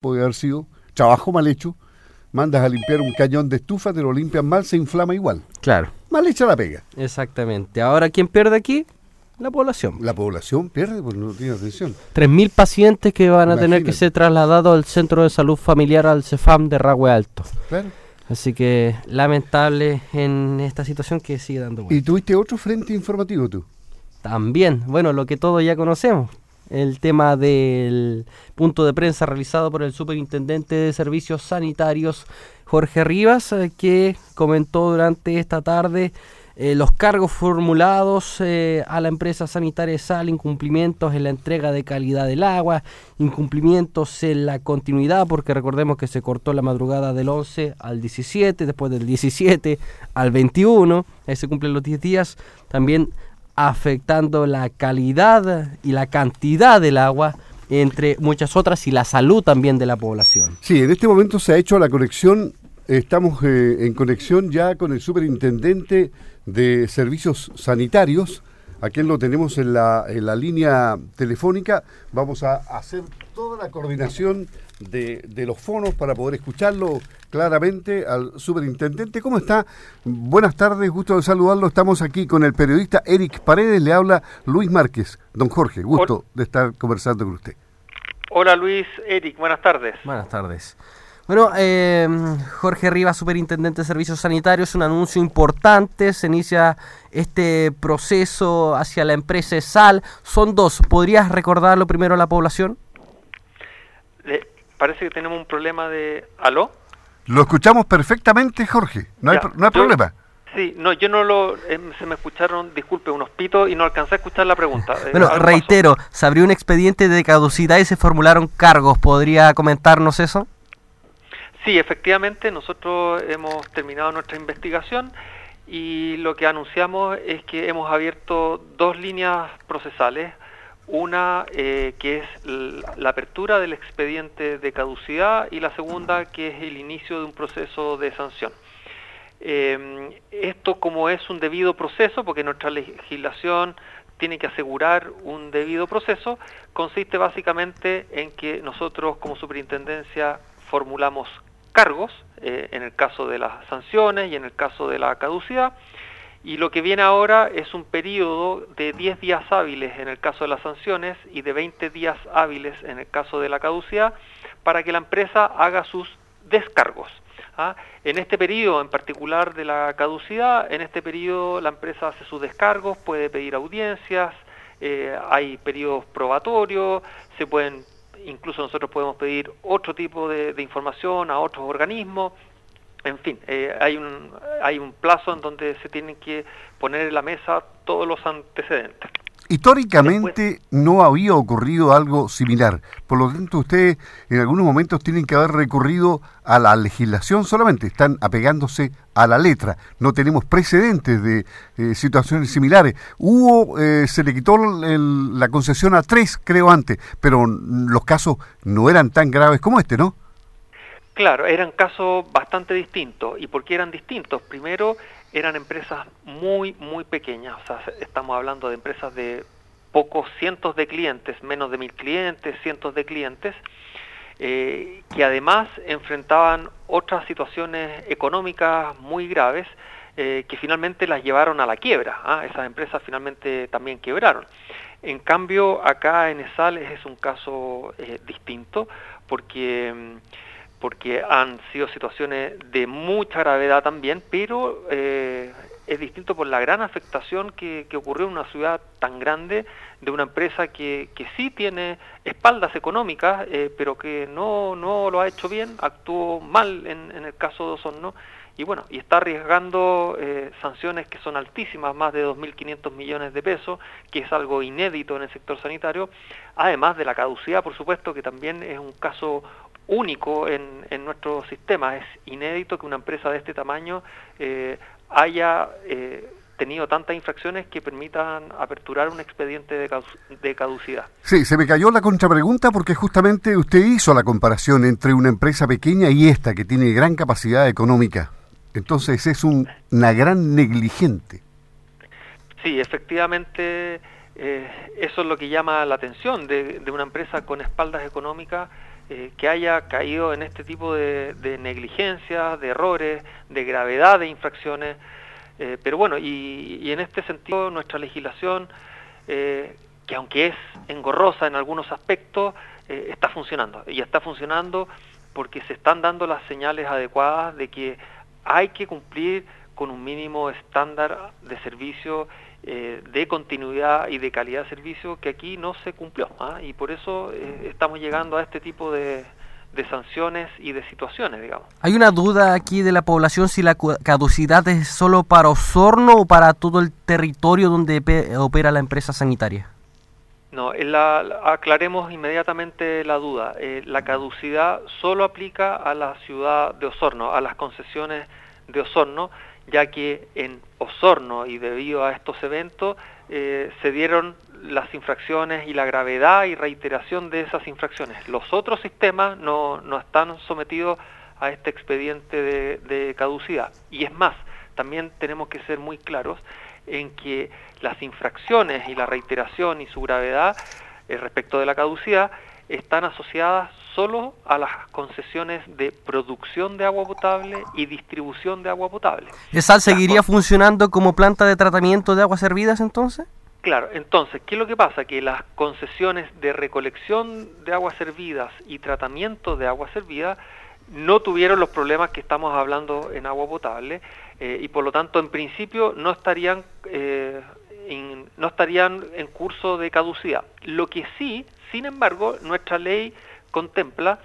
puede haber sido, trabajo mal hecho, mandas a limpiar un cañón de estufa, te lo limpian mal, se inflama igual. Claro. Mal hecha la pega. Exactamente. Ahora, ¿quién pierde aquí? La población. La población pierde porque no tiene atención. 3.000 pacientes que van a tener que ser trasladados al Centro de Salud Familiar, al CEFAM de Ragüe Alto. Claro. Así que lamentable en esta situación que sigue dando ¿Y vuelta. tuviste otro frente informativo tú? También, bueno, lo que todos ya conocemos, el tema del punto de prensa realizado por el Superintendente de Servicios Sanitarios, Jorge Rivas, eh, que comentó durante esta tarde eh, los cargos formulados eh, a la empresa sanitaria SAL, incumplimientos en la entrega de calidad del agua, incumplimientos en la continuidad, porque recordemos que se cortó la madrugada del 11 al 17, después del 17 al 21, ahí se cumplen los 10 días, también afectando la calidad y la cantidad del agua, entre muchas otras, y la salud también de la población. Sí, en este momento se ha hecho la conexión, estamos eh, en conexión ya con el superintendente de servicios sanitarios, a lo tenemos en la, en la línea telefónica. Vamos a hacer toda la coordinación de, de los fonos para poder escucharlo claramente al superintendente. ¿Cómo está? Buenas tardes, gusto de saludarlo. Estamos aquí con el periodista Eric Paredes, le habla Luis Márquez. Don Jorge, gusto de estar conversando con usted. Hola Luis, Eric, buenas tardes. Buenas tardes. Bueno, eh, Jorge Rivas, Superintendente de Servicios Sanitarios, un anuncio importante, se inicia este proceso hacia la empresa SAL. Son dos, ¿podrías recordarlo primero a la población? Le- parece que tenemos un problema de... ¿Aló? Lo escuchamos perfectamente, Jorge. No hay, Ya, no hay yo- problema. Sí, no, yo no lo... em, se me escucharon, disculpe, unos pitos y no alcancé a escuchar la pregunta. Eh, Bueno, pasó. reitero, se abrió un expediente de caducidad y se formularon cargos. ¿Podría comentarnos eso? Sí, efectivamente, nosotros hemos terminado nuestra investigación y lo que anunciamos es que hemos abierto dos líneas procesales. Una eh, que es la apertura del expediente de caducidad y la segunda que es el inicio de un proceso de sanción. Eh, esto como es un debido proceso, porque nuestra legislación tiene que asegurar un debido proceso, consiste básicamente en que nosotros como superintendencia formulamos cargos, eh, en el caso de las sanciones y en el caso de la caducidad, y lo que viene ahora es un periodo de 10 días hábiles en el caso de las sanciones y de 20 días hábiles en el caso de la caducidad para que la empresa haga sus descargos. ¿ah? En este periodo en particular de la caducidad, en este periodo la empresa hace sus descargos, puede pedir audiencias, eh, hay periodos probatorios, se pueden, incluso nosotros podemos pedir otro tipo de, de información a otros organismos, en fin, eh, hay, un, hay un plazo en donde se tienen que poner en la mesa todos los antecedentes. Históricamente no había ocurrido algo similar. Por lo tanto, ustedes en algunos momentos tienen que haber recurrido a la legislación solamente. Están apegándose a la letra. No tenemos precedentes de eh, situaciones similares. Hubo, eh, se le quitó el- la concesión a tres, creo antes, pero los casos no eran tan graves como este, ¿no? Claro, eran casos bastante distintos. ¿Y por qué eran distintos? Primero, eran empresas muy, muy pequeñas. O sea, estamos hablando de empresas de pocos cientos de clientes, menos de mil clientes, cientos de clientes, eh, que además enfrentaban otras situaciones económicas muy graves eh, que finalmente las llevaron a la quiebra. ¿ah? Esas empresas finalmente también quebraron. En cambio, acá en ESAL es un caso eh, distinto porque... porque han sido situaciones de mucha gravedad también, pero eh, es distinto por la gran afectación que, que ocurrió en una ciudad tan grande de una empresa que, que sí tiene espaldas económicas, eh, pero que no, no lo ha hecho bien, actuó mal en, en el caso de Osorno, y bueno, y está arriesgando eh, sanciones que son altísimas, más de 2.500 millones de pesos, que es algo inédito en el sector sanitario, además de la caducidad, por supuesto, que también es un caso único en, en nuestro sistema. Es inédito que una empresa de este tamaño eh, haya eh, tenido tantas infracciones que permitan aperturar un expediente de, de caducidad. Sí, se me cayó la contrapregunta porque justamente usted hizo la comparación entre una empresa pequeña y esta que tiene gran capacidad económica. Entonces es un- una gran negligente. Sí, efectivamente, eh, eso es lo que llama la atención de, de una empresa con espaldas económicas eh, que haya caído en este tipo de, negligencias, de errores, de gravedad de infracciones. Eh, pero bueno, y, en este sentido nuestra legislación, que aunque es engorrosa en algunos aspectos, está funcionando. Y está funcionando porque se están dando las señales adecuadas de que hay que cumplir con un mínimo estándar de servicio, eh, de continuidad y de calidad de servicio que aquí no se cumplió. ¿ah? Y por eso eh, estamos llegando a este tipo de, sanciones y de situaciones, digamos. Hay una duda aquí de la población si la caducidad es solo para Osorno o para todo el territorio donde opera la empresa sanitaria. No, aclaremos inmediatamente la duda. Eh, la caducidad solo aplica a la ciudad de Osorno, a las concesiones de Osorno, ya que en Osorno y debido a estos eventos eh, se dieron las infracciones y la gravedad y reiteración de esas infracciones. Los otros sistemas no, están sometidos a este expediente de, caducidad. Y es más, también tenemos que ser muy claros en que las infracciones y la reiteración y su gravedad eh, respecto de la caducidad están asociadas solo a las concesiones de producción de agua potable y distribución de agua potable. ¿ESAL seguiría funcionando como planta de tratamiento de aguas servidas entonces? Claro, entonces, ¿qué es lo que pasa? Que las concesiones de recolección de aguas servidas y tratamiento de agua servida no tuvieron los problemas que estamos hablando en agua potable eh, y por lo tanto en principio no estarían eh, no estarían en curso de caducidad. Lo que sí, sin embargo, nuestra ley contempla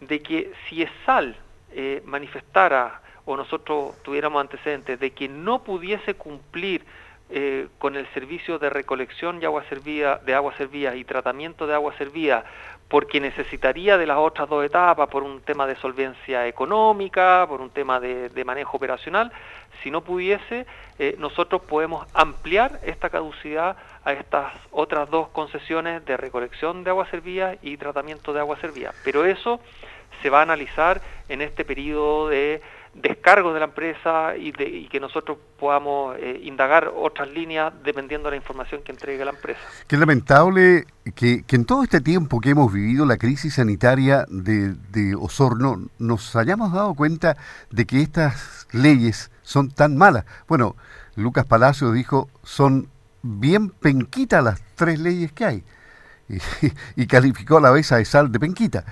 de que si ESAL eh, manifestara o nosotros tuviéramos antecedentes de que no pudiese cumplir eh, con el servicio de recolección de agua servida, de agua servida y tratamiento de agua servida, porque necesitaría de las otras dos etapas por un tema de solvencia económica, por un tema de, manejo operacional, si no pudiese, eh, nosotros podemos ampliar esta caducidad a estas otras dos concesiones de recolección de agua servida y tratamiento de agua servida. Pero eso se va a analizar en este periodo de descargo de la empresa y, de, que nosotros podamos eh, indagar otras líneas dependiendo de la información que entregue la empresa. Qué lamentable que, en todo este tiempo que hemos vivido la crisis sanitaria de, de Osorno nos hayamos dado cuenta de que estas leyes son tan malas. Bueno, Lucas Palacio dijo, son bien penquita las tres leyes que hay y, calificó a la vez a Esal de penquita.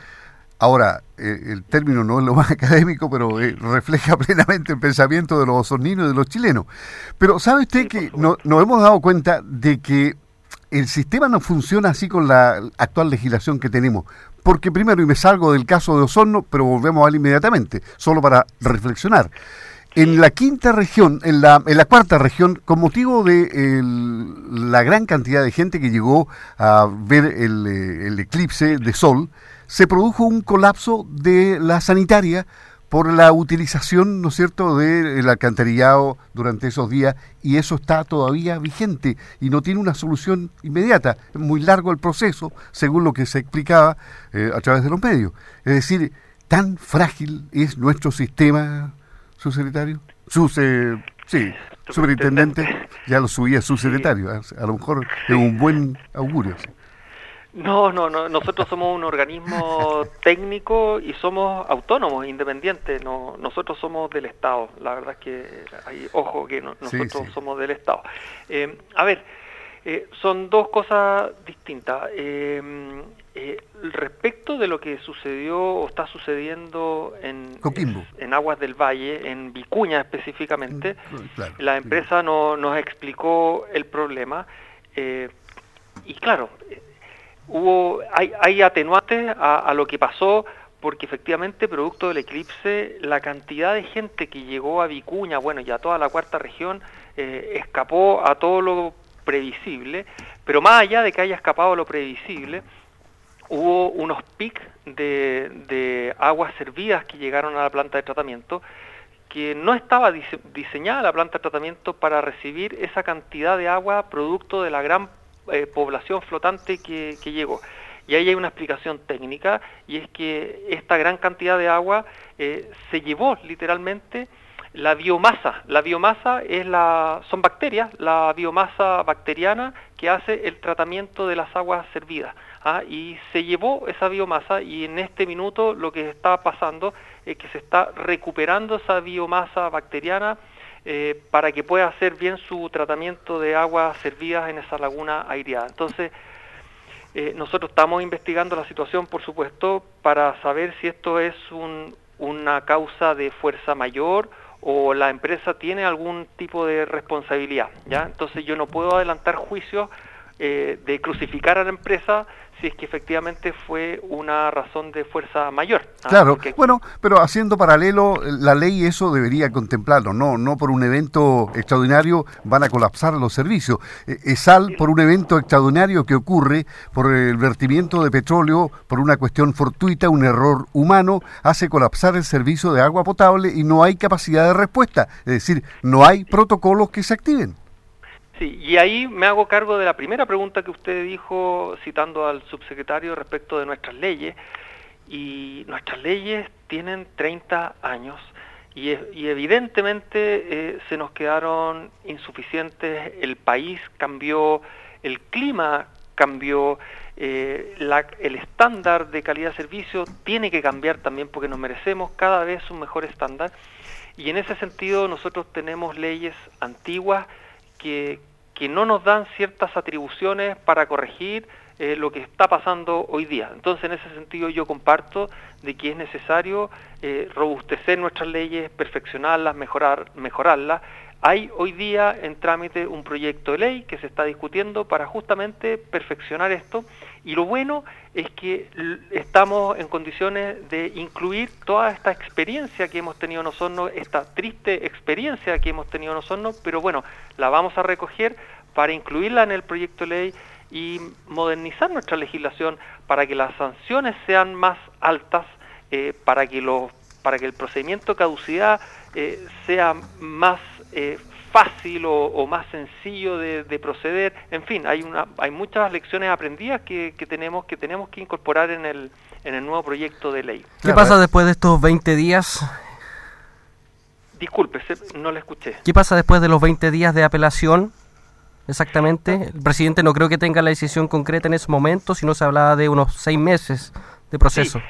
Ahora, eh, el término no es lo más académico, pero eh, refleja plenamente el pensamiento de los osorninos y de los chilenos. Pero ¿sabe usted que no, nos hemos dado cuenta de que el sistema no funciona así con la actual legislación que tenemos? Porque primero, y me salgo del caso de Osorno, pero volvemos a él inmediatamente, solo para reflexionar. En la quinta región, en la, en la cuarta región, con motivo de la gran cantidad de gente que llegó a ver el, eh, el eclipse de sol, se produjo un colapso de la sanitaria por la utilización, ¿no es cierto?, del alcantarillado durante esos días y eso está todavía vigente y no tiene una solución inmediata. Es muy largo el proceso, según lo que se explicaba eh, a través de los medios. Es decir, tan frágil es nuestro sistema, subsecretario. Subse, sí, superintendente, ya lo subía subsecretario. A lo mejor es un buen augurio. No, no, no, nosotros somos un organismo técnico y somos autónomos, independientes, no, nosotros somos del Estado, la verdad es que hay, ojo que nosotros somos del Estado. Eh, a ver, eh, son dos cosas distintas. Eh, respecto de lo que sucedió o está sucediendo en, en Aguas del Valle, en Vicuña específicamente, mm, la empresa no, nos explicó el problema y claro, hubo hay, hay atenuantes a, lo que pasó porque efectivamente producto del eclipse la cantidad de gente que llegó a Vicuña, bueno, y a toda la cuarta región, eh, escapó a todo lo previsible, pero más allá de que haya escapado a lo previsible, hubo unos pics de, aguas servidas que llegaron a la planta de tratamiento que no estaba diseñada la planta de tratamiento para recibir esa cantidad de agua producto de la gran eh, población flotante que, llegó. Y ahí hay una explicación técnica, y es que esta gran cantidad de agua eh, se llevó literalmente la biomasa. La biomasa es la, son bacterias, la biomasa bacteriana que hace el tratamiento de las aguas servidas. ¿ah? y se llevó esa biomasa y en este minuto lo que está pasando es que se está recuperando esa biomasa bacteriana eh, para que pueda hacer bien su tratamiento de aguas servidas en esa laguna aireada. Entonces, eh, nosotros estamos investigando la situación, por supuesto, para saber si esto es una causa de fuerza mayor o la empresa tiene algún tipo de responsabilidad. ¿ya? Entonces yo no puedo adelantar juicios eh, de crucificar a la empresa si es que efectivamente fue una razón de fuerza mayor. ¿ah? Claro, bueno, pero haciendo paralelo, la ley eso debería contemplarlo, no, no por un evento extraordinario van a colapsar los servicios. Eh, ESAL por un evento extraordinario que ocurre por el vertimiento de petróleo, por una cuestión fortuita, un error humano, hace colapsar el servicio de agua potable y no hay capacidad de respuesta, es decir, no hay protocolos que se activen. Sí, y ahí me hago cargo de la primera pregunta que usted dijo citando al subsecretario respecto de nuestras leyes. Y nuestras leyes tienen 30 años y, evidentemente eh, se nos quedaron insuficientes, el país cambió, el clima cambió, eh, el estándar de calidad de servicio tiene que cambiar también porque nos merecemos cada vez un mejor estándar. Y en ese sentido nosotros tenemos leyes antiguas que, no nos dan ciertas atribuciones para corregir eh, lo que está pasando hoy día. Entonces, en ese sentido, yo comparto de que es necesario eh, robustecer nuestras leyes, perfeccionarlas, mejorar, mejorarlas. Hay hoy día en trámite un proyecto de ley que se está discutiendo para justamente perfeccionar esto y lo bueno es que estamos en condiciones de incluir toda esta experiencia que hemos tenido en Osorno, esta triste experiencia que hemos tenido en Osorno, pero bueno, la vamos a recoger para incluirla en el proyecto de ley y modernizar nuestra legislación para que las sanciones sean más altas, eh, para, que los, para que el procedimiento de caducidad eh, sea más eh, fácil o, más sencillo de, proceder. En fin, hay, una, hay muchas lecciones aprendidas que, tenemos que tenemos que incorporar en el, en el nuevo proyecto de ley. ¿Qué pasa después de estos 20 días? Disculpe, no le escuché. ¿Qué pasa después de los 20 días de apelación? Exactamente. El presidente no creo que tenga la decisión concreta en ese momento, sino se hablaba de unos seis meses de proceso.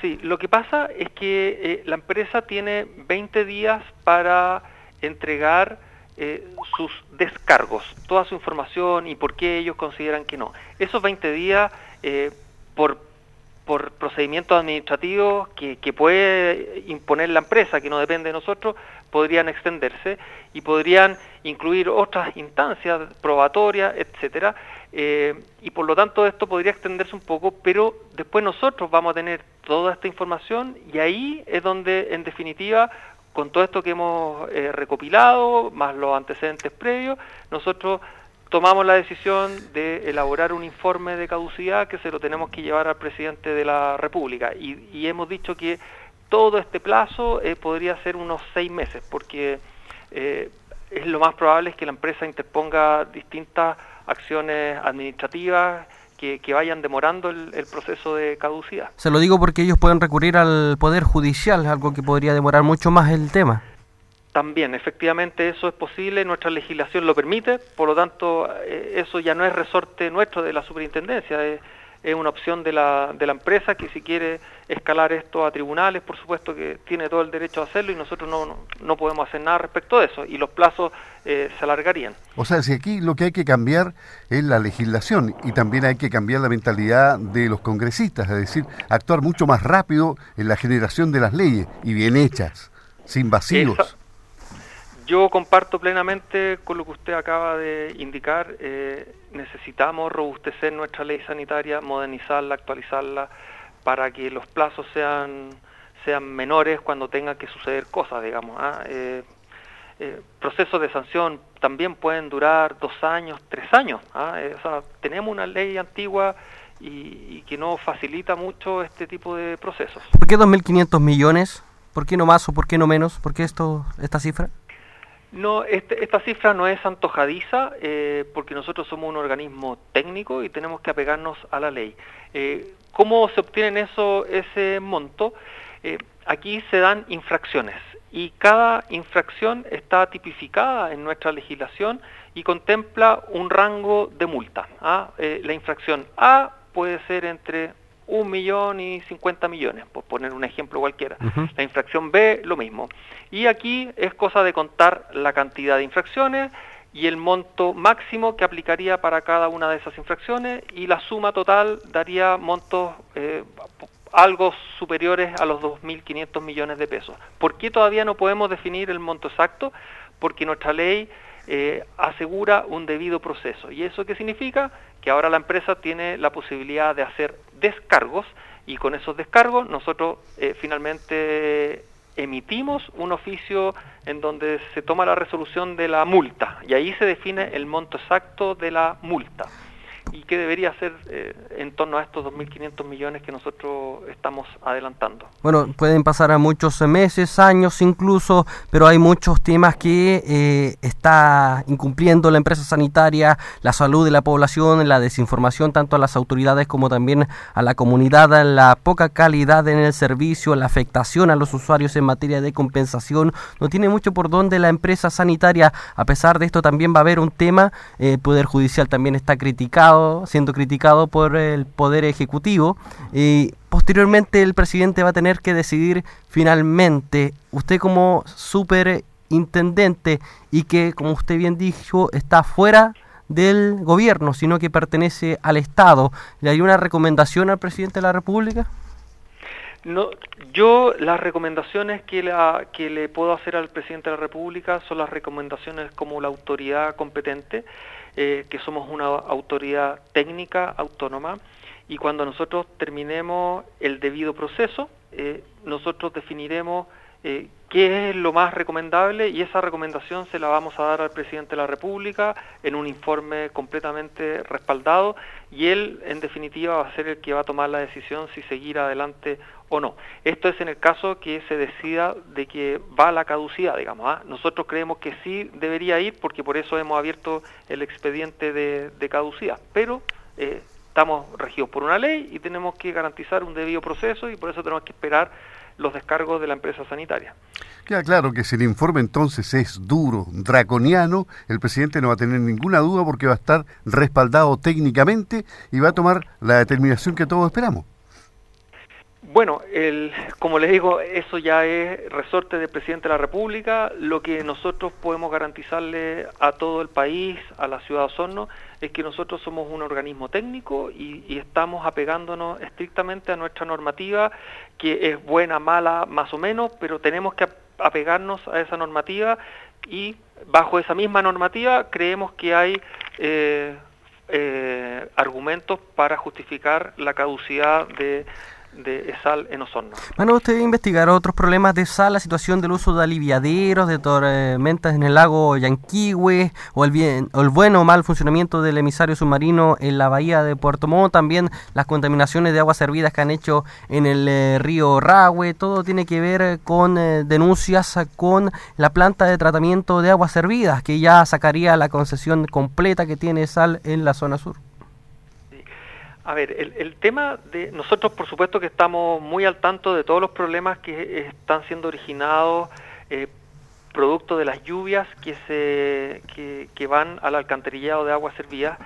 Sí, lo que pasa es que eh, la empresa tiene 20 días para entregar eh, sus descargos, toda su información y por qué ellos consideran que no. Esos 20 días, eh, por, por procedimientos administrativos que, puede imponer la empresa, que no depende de nosotros, podrían extenderse y podrían incluir otras instancias probatorias, etcétera, eh, y por lo tanto esto podría extenderse un poco, pero después nosotros vamos a tener toda esta información y ahí es donde en definitiva con todo esto que hemos eh, recopilado, más los antecedentes previos, nosotros tomamos la decisión de elaborar un informe de caducidad que se lo tenemos que llevar al presidente de la República. Y, hemos dicho que todo este plazo eh, podría ser unos seis meses, porque eh, es lo más probable es que la empresa interponga distintas acciones administrativas que, vayan demorando el, proceso de caducidad. Se lo digo porque ellos pueden recurrir al Poder Judicial, algo que podría demorar mucho más el tema. También, efectivamente, eso es posible, nuestra legislación lo permite, por lo tanto, eh, eso ya no es resorte nuestro de la superintendencia, es, es una opción de la, de la empresa que si quiere escalar esto a tribunales, por supuesto que tiene todo el derecho a hacerlo y nosotros no, no, podemos hacer nada respecto de eso y los plazos eh, se alargarían. O sea, si aquí lo que hay que cambiar es la legislación y también hay que cambiar la mentalidad de los congresistas, es decir, actuar mucho más rápido en la generación de las leyes y bien hechas, sin vacíos. Yo comparto plenamente con lo que usted acaba de indicar. Eh, necesitamos robustecer nuestra ley sanitaria, modernizarla, actualizarla, para que los plazos sean, sean menores cuando tengan que suceder cosas, digamos. ¿ah? Eh, eh, procesos de sanción también pueden durar dos años, tres años. ¿ah? tenemos una ley antigua y, y, que no facilita mucho este tipo de procesos. ¿Por qué 2.500 millones? ¿Por qué no más o por qué no menos? ¿Por qué esto, esta cifra? No, este, esta cifra no es antojadiza eh, porque nosotros somos un organismo técnico y tenemos que apegarnos a la ley. Eh, ¿Cómo se obtiene eso, ese monto? Eh, aquí se dan infracciones y cada infracción está tipificada en nuestra legislación y contempla un rango de multa. ¿ah? la infracción A puede ser entre un millón y 50 millones, por poner un ejemplo cualquiera. La infracción B, lo mismo. Y aquí es cosa de contar la cantidad de infracciones y el monto máximo que aplicaría para cada una de esas infracciones y la suma total daría montos eh, algo superiores a los 2.500 millones de pesos. ¿Por qué todavía no podemos definir el monto exacto? Porque nuestra ley eh, asegura un debido proceso. ¿Y eso qué significa? Que ahora la empresa tiene la posibilidad de hacer descargos y con esos descargos nosotros eh, finalmente emitimos un oficio en donde se toma la resolución de la multa y ahí se define el monto exacto de la multa y qué debería ser eh, en torno a estos 2.500 millones que nosotros estamos adelantando. Bueno, pueden pasar a muchos meses, años incluso, pero hay muchos temas que eh, está incumpliendo la empresa sanitaria, la salud de la población, la desinformación tanto a las autoridades como también a la comunidad, la poca calidad en el servicio, la afectación a los usuarios en materia de compensación. No tiene mucho por donde la empresa sanitaria. A pesar de esto también va a haber un tema, el eh, Poder Judicial también está criticado siendo criticado por el Poder Ejecutivo y posteriormente el presidente va a tener que decidir finalmente, usted como superintendente y que, como usted bien dijo, está fuera del gobierno, sino que pertenece al Estado, ¿le hay una recomendación al presidente de la República? No, yo las recomendaciones que, la, que le puedo hacer al presidente de la República son las recomendaciones como la autoridad competente, eh, que somos una autoridad técnica autónoma y cuando nosotros terminemos el debido proceso, eh, nosotros definiremos eh, qué es lo más recomendable y esa recomendación se la vamos a dar al presidente de la República en un informe completamente respaldado y él en definitiva va a ser el que va a tomar la decisión si seguir adelante o no. Esto es en el caso que se decida de que va a la caducidad, digamos. ¿ah? Nosotros creemos que sí debería ir porque por eso hemos abierto el expediente de, caducidad, pero eh, estamos regidos por una ley y tenemos que garantizar un debido proceso y por eso tenemos que esperar los descargos de la empresa sanitaria. Queda claro que si el informe entonces es duro, draconiano, el presidente no va a tener ninguna duda porque va a estar respaldado técnicamente y va a tomar la determinación que todos esperamos. Bueno, como les digo, eso ya es resorte del presidente de la República. Lo que nosotros podemos garantizarle a todo el país, a la ciudad de Osorno, es que nosotros somos un organismo técnico y, y, estamos apegándonos estrictamente a nuestra normativa, que es buena, mala, más o menos, pero tenemos que apegarnos a esa normativa y bajo esa misma normativa creemos que hay eh, eh, argumentos para justificar la caducidad de de sal en Osorno. Bueno, usted investigar otros problemas de sal, la situación del uso de aliviaderos, de tormentas en el lago Yanquihue, o el, bien, o el bueno o mal funcionamiento del emisario submarino en la bahía de Puerto Montt, también las contaminaciones de aguas servidas que han hecho en el eh, río Rahue, todo tiene que ver con eh, denuncias con la planta de tratamiento de aguas servidas, que ya sacaría la concesión completa que tiene sal en la zona sur. A ver, el, tema de nosotros, por supuesto que estamos muy al tanto de todos los problemas que están siendo originados eh, producto de las lluvias que se que, van al alcantarillado de agua servida.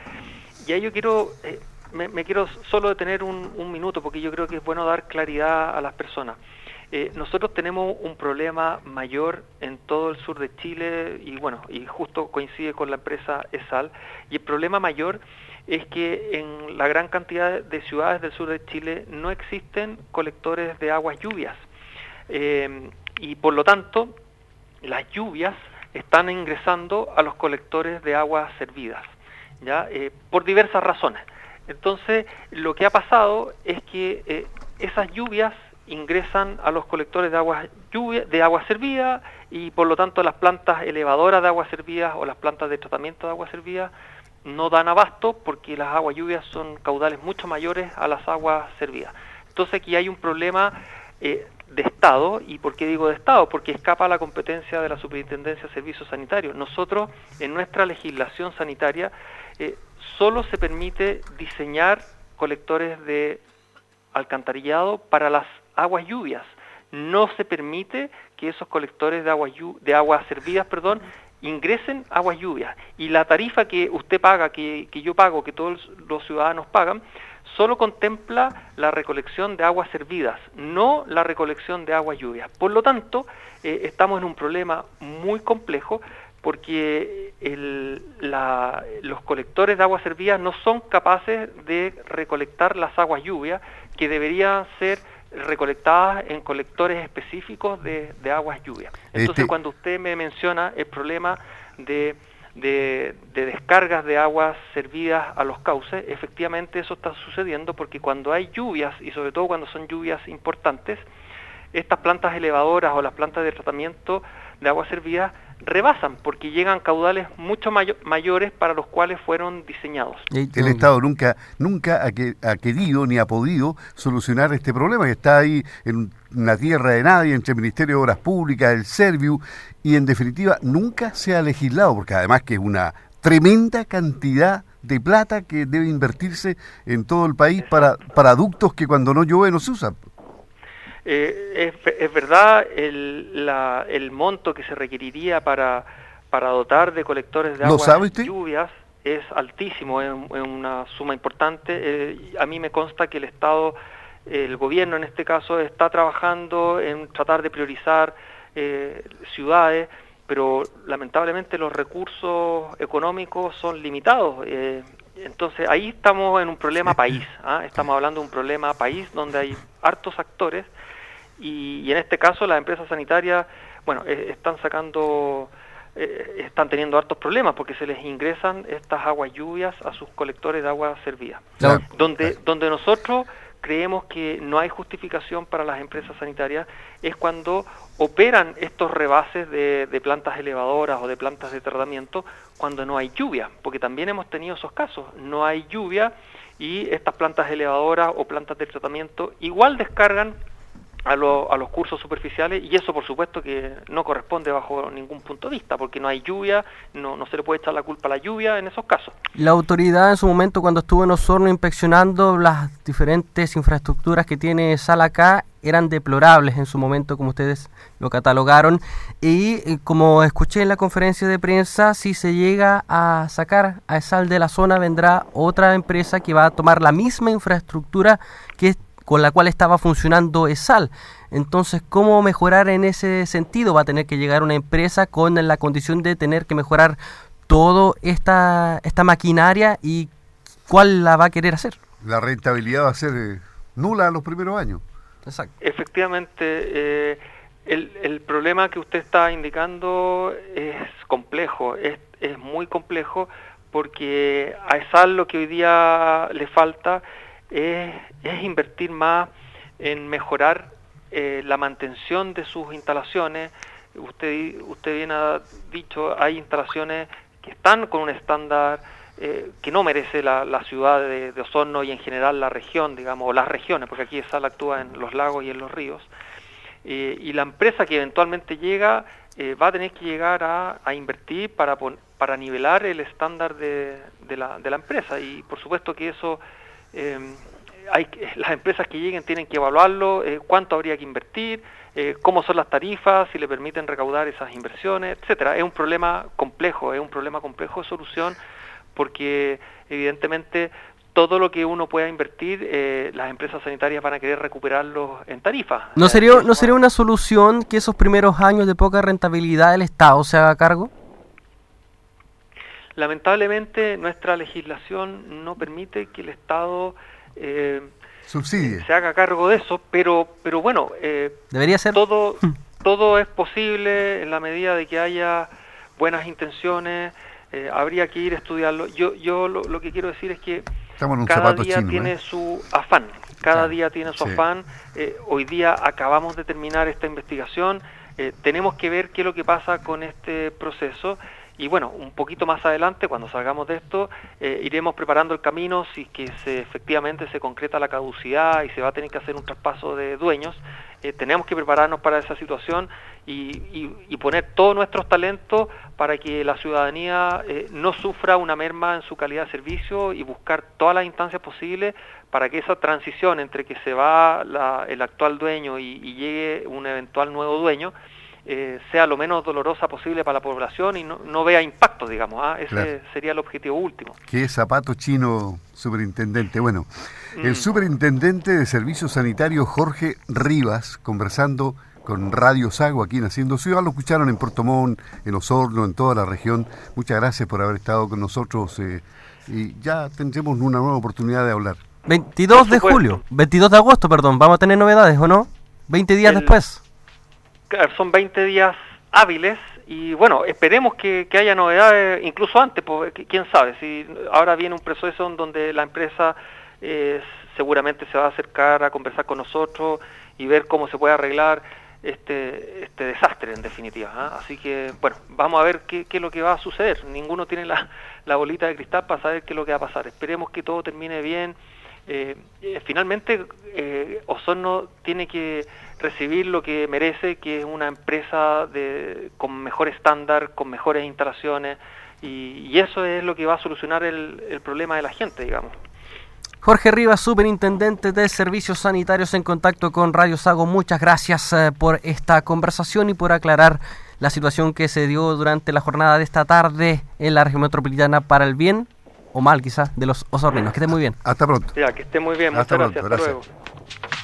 Y ahí yo quiero eh, me, quiero solo detener un, un, minuto porque yo creo que es bueno dar claridad a las personas. Eh, nosotros tenemos un problema mayor en todo el sur de Chile y bueno, y justo coincide con la empresa ESAL, y el problema mayor es que en la gran cantidad de ciudades del sur de Chile no existen colectores de aguas lluvias. Eh, y por lo tanto, las lluvias están ingresando a los colectores de aguas servidas, ¿ya? Eh, por diversas razones. Entonces, lo que ha pasado es que eh, esas lluvias ingresan a los colectores de aguas lluvia, de agua servida y por lo tanto las plantas elevadoras de agua servidas o las plantas de tratamiento de agua servida no dan abasto porque las aguas lluvias son caudales mucho mayores a las aguas servidas. Entonces aquí hay un problema eh, de Estado, ¿y por qué digo de Estado? Porque escapa a la competencia de la Superintendencia de Servicios Sanitarios. Nosotros, en nuestra legislación sanitaria, eh, solo se permite diseñar colectores de alcantarillado para las aguas lluvias. No se permite que esos colectores de aguas de aguas servidas, perdón, ingresen aguas lluvias y la tarifa que usted paga, que, que yo pago, que todos los ciudadanos pagan, solo contempla la recolección de aguas servidas, no la recolección de aguas lluvias. Por lo tanto, eh, estamos en un problema muy complejo porque los colectores de aguas servidas no son capaces de recolectar las aguas lluvias que deberían ser recolectadas en colectores específicos de, aguas lluvias. Entonces, este cuando usted me menciona el problema de de, descargas de aguas servidas a los cauces, efectivamente eso está sucediendo porque cuando hay lluvias, y sobre todo cuando son lluvias importantes, estas plantas elevadoras o las plantas de tratamiento de aguas servidas rebasan porque llegan caudales mucho mayores para los cuales fueron diseñados. El Estado nunca nunca ha, querido ni ha podido solucionar este problema que está ahí en una tierra de nadie entre el Ministerio de Obras Públicas, el Serviu y en definitiva nunca se ha legislado porque además que es una tremenda cantidad de plata que debe invertirse en todo el país para, para ductos que cuando no llueve no se usan. Eh, es, verdad el, el, monto que se requeriría para, para dotar de colectores de agua lluvias es altísimo, es, una suma importante. Eh, a mí me consta que el Estado, el gobierno en este caso, está trabajando en tratar de priorizar eh, ciudades, pero lamentablemente los recursos económicos son limitados. Entonces ahí estamos en un problema país, ¿ah? estamos hablando de un problema país donde hay hartos actores y, en este caso las empresas sanitarias, bueno, eh, están sacando, eh, están teniendo hartos problemas porque se les ingresan estas aguas lluvias a sus colectores de agua servida. Donde, donde nosotros creemos que no hay justificación para las empresas sanitarias es cuando operan estos rebases de, plantas elevadoras o de plantas de tratamiento cuando no hay lluvia, porque también hemos tenido esos casos, no hay lluvia y estas plantas elevadoras o plantas de tratamiento igual descargan a, a, los cursos superficiales y eso por supuesto que no corresponde bajo ningún punto de vista porque no hay lluvia, no, no se le puede echar la culpa a la lluvia en esos casos. La autoridad en su momento cuando estuvo en Osorno inspeccionando las diferentes infraestructuras que tiene Sala acá eran deplorables en su momento como ustedes lo catalogaron y eh, como escuché en la conferencia de prensa si se llega a sacar a Sal de la zona vendrá otra empresa que va a tomar la misma infraestructura que con la cual estaba funcionando ESAL. Entonces, ¿cómo mejorar en ese sentido? Va a tener que llegar una empresa con la condición de tener que mejorar toda esta, esta maquinaria y cuál la va a querer hacer. La rentabilidad va a ser eh, nula en los primeros años. Exacto. Efectivamente, eh, el, el, problema que usted está indicando es complejo, es, es muy complejo porque a ESAL lo que hoy día le falta es, invertir más en mejorar eh, la mantención de sus instalaciones. Usted, usted bien ha dicho, hay instalaciones que están con un estándar eh, que no merece la, ciudad de, Osorno y en general la región, digamos, o las regiones, porque aquí SAL actúa en los lagos y en los ríos. Eh, y la empresa que eventualmente llega va a tener que llegar a, invertir para, para nivelar el estándar de, la, de la empresa. Y por supuesto que eso hay, las empresas que lleguen tienen que evaluarlo, eh, cuánto habría que invertir, eh, cómo son las tarifas, si le permiten recaudar esas inversiones, etcétera. Es un problema complejo, es un problema complejo de solución porque evidentemente todo lo que uno pueda invertir, eh, las empresas sanitarias van a querer recuperarlo en tarifas. ¿No sería, ¿No sería una solución que esos primeros años de poca rentabilidad del Estado se haga cargo? Lamentablemente nuestra legislación no permite que el Estado eh, Subsidie. se haga cargo de eso, pero, pero bueno, eh, debería ser. Todo, todo es posible en la medida de que haya buenas intenciones, eh, habría que ir a estudiarlo. Yo, yo lo, que quiero decir es que cada día tiene su afán, cada día tiene su afán. hoy día acabamos de terminar esta investigación, tenemos que ver qué es lo que pasa con este proceso y bueno, un poquito más adelante, cuando salgamos de esto, eh, iremos preparando el camino si que efectivamente se concreta la caducidad y se va a tener que hacer un traspaso de dueños. Eh, tenemos que prepararnos para esa situación y, poner todos nuestros talentos para que la ciudadanía eh, no sufra una merma en su calidad de servicio y buscar todas las instancias posibles para que esa transición entre que se va el actual dueño y llegue un eventual nuevo dueño, eh, sea lo menos dolorosa posible para la población y no, vea impacto, digamos. ¿ah? Ese sería el objetivo último. ¿Qué zapato chino, superintendente? Bueno, el mm. superintendente de Servicios Sanitarios Jorge Rivas, conversando con Radio Sago aquí en Haciendo Ciudad, lo escucharon en Puerto Montt, en Osorno, en toda la región. Muchas gracias por haber estado con nosotros eh, y ya tendremos una nueva oportunidad de hablar. 22 de julio, 22 de agosto, perdón, vamos a tener novedades, ¿o no? 20 días después son 20 días hábiles y bueno, esperemos que, haya novedades incluso antes, porque quién sabe, si ahora viene un proceso en donde la empresa eh, seguramente se va a acercar a conversar con nosotros y ver cómo se puede arreglar este, este desastre en definitiva. ¿ah? Así que bueno, vamos a ver qué, qué, es lo que va a suceder. Ninguno tiene la, la bolita de cristal para saber qué es lo que va a pasar. Esperemos que todo termine bien. Eh, eh, finalmente, eh, Osorno tiene que recibir lo que merece, que es una empresa de, con mejor estándar, con mejores instalaciones, y, eso es lo que va a solucionar el, problema de la gente, digamos. Jorge Rivas, superintendente de Servicios Sanitarios en contacto con Radio Sago, muchas gracias eh, por esta conversación y por aclarar la situación que se dio durante la jornada de esta tarde en la región metropolitana para el bien o mal quizás de los osorrinos. Que esté muy bien. Hasta pronto. Ya, que esté muy bien. Hasta Muchas pronto, gracias. gracias. Hasta luego.